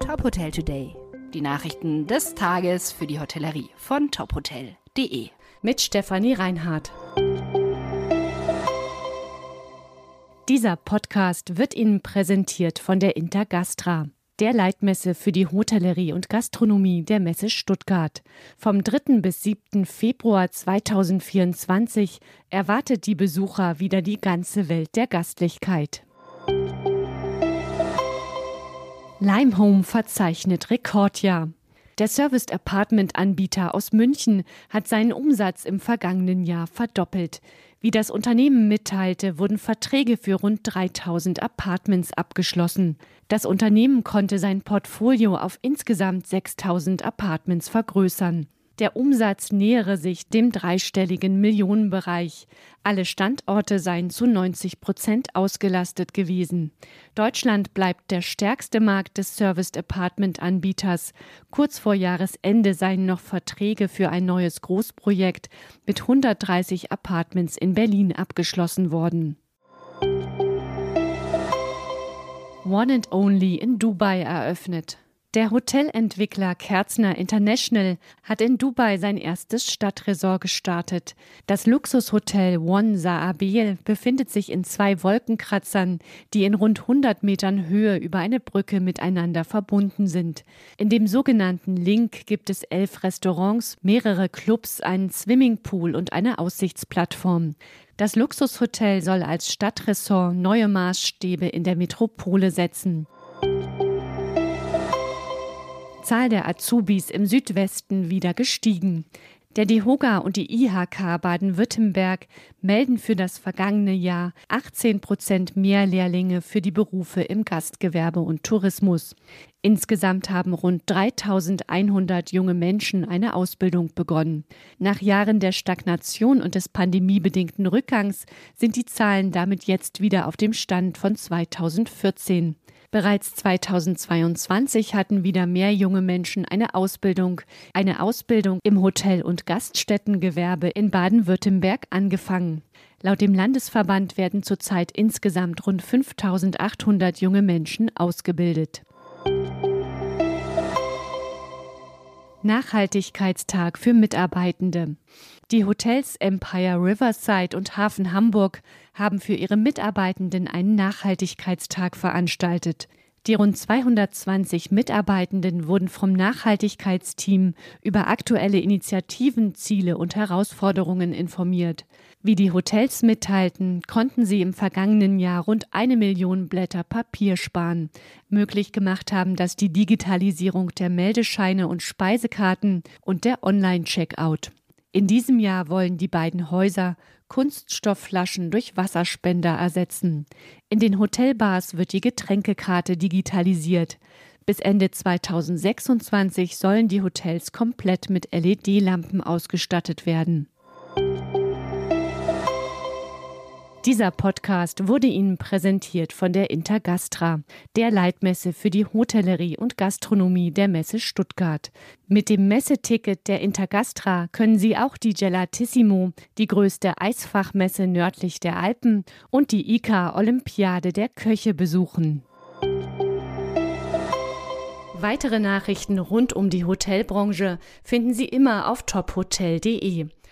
Top Hotel Today. Die Nachrichten des Tages für die Hotellerie von tophotel.de. Mit Stefanie Reinhardt. Dieser Podcast wird Ihnen präsentiert von der Intergastra, der Leitmesse für die Hotellerie und Gastronomie der Messe Stuttgart. Vom 3. bis 7. Februar 2024 erwartet die Besucher wieder die ganze Welt der Gastlichkeit. Limehome verzeichnet Rekordjahr. Der Serviced Apartment Anbieter aus München hat seinen Umsatz im vergangenen Jahr verdoppelt. Wie das Unternehmen mitteilte, wurden Verträge für rund 3000 Apartments abgeschlossen. Das Unternehmen konnte sein Portfolio auf insgesamt 6000 Apartments vergrößern. Der Umsatz nähere sich dem dreistelligen Millionenbereich. Alle Standorte seien zu 90 Prozent ausgelastet gewesen. Deutschland bleibt der stärkste Markt des Serviced Apartment Anbieters. Kurz vor Jahresende seien noch Verträge für ein neues Großprojekt mit 130 Apartments in Berlin abgeschlossen worden. One and Only in Dubai eröffnet. Der Hotelentwickler Kerzner International hat in Dubai sein erstes Stadtresort gestartet. Das Luxushotel One Saabel befindet sich in zwei Wolkenkratzern, die in rund 100 Metern Höhe über eine Brücke miteinander verbunden sind. In dem sogenannten Link gibt es elf Restaurants, mehrere Clubs, einen Swimmingpool und eine Aussichtsplattform. Das Luxushotel soll als Stadtressort neue Maßstäbe in der Metropole setzen. Zahl der Azubis im Südwesten wieder gestiegen. Der DEHOGA und die IHK Baden-Württemberg melden für das vergangene Jahr 18 Prozent mehr Lehrlinge für die Berufe im Gastgewerbe und Tourismus. Insgesamt haben rund 3100 junge Menschen eine Ausbildung begonnen. Nach Jahren der Stagnation und des pandemiebedingten Rückgangs sind die Zahlen damit jetzt wieder auf dem Stand von 2014. Bereits 2022 hatten wieder mehr junge Menschen eine Ausbildung, eine Ausbildung im Hotel- und Gaststättengewerbe in Baden-Württemberg angefangen. Laut dem Landesverband werden zurzeit insgesamt rund 5800 junge Menschen ausgebildet. Nachhaltigkeitstag für Mitarbeitende. Die Hotels Empire Riverside und Hafen Hamburg haben für ihre Mitarbeitenden einen Nachhaltigkeitstag veranstaltet. Die rund 220 Mitarbeitenden wurden vom Nachhaltigkeitsteam über aktuelle Initiativen, Ziele und Herausforderungen informiert. Wie die Hotels mitteilten, konnten sie im vergangenen Jahr rund eine Million Blätter Papier sparen. Möglich gemacht haben das die Digitalisierung der Meldescheine und Speisekarten und der Online-Checkout. In diesem Jahr wollen die beiden Häuser Kunststoffflaschen durch Wasserspender ersetzen. In den Hotelbars wird die Getränkekarte digitalisiert. Bis Ende 2026 sollen die Hotels komplett mit LED-Lampen ausgestattet werden. Dieser Podcast wurde Ihnen präsentiert von der Intergastra, der Leitmesse für die Hotellerie und Gastronomie der Messe Stuttgart. Mit dem Messeticket der Intergastra können Sie auch die Gelatissimo, die größte Eisfachmesse nördlich der Alpen und die ICA Olympiade der Köche besuchen. Weitere Nachrichten rund um die Hotelbranche finden Sie immer auf tophotel.de.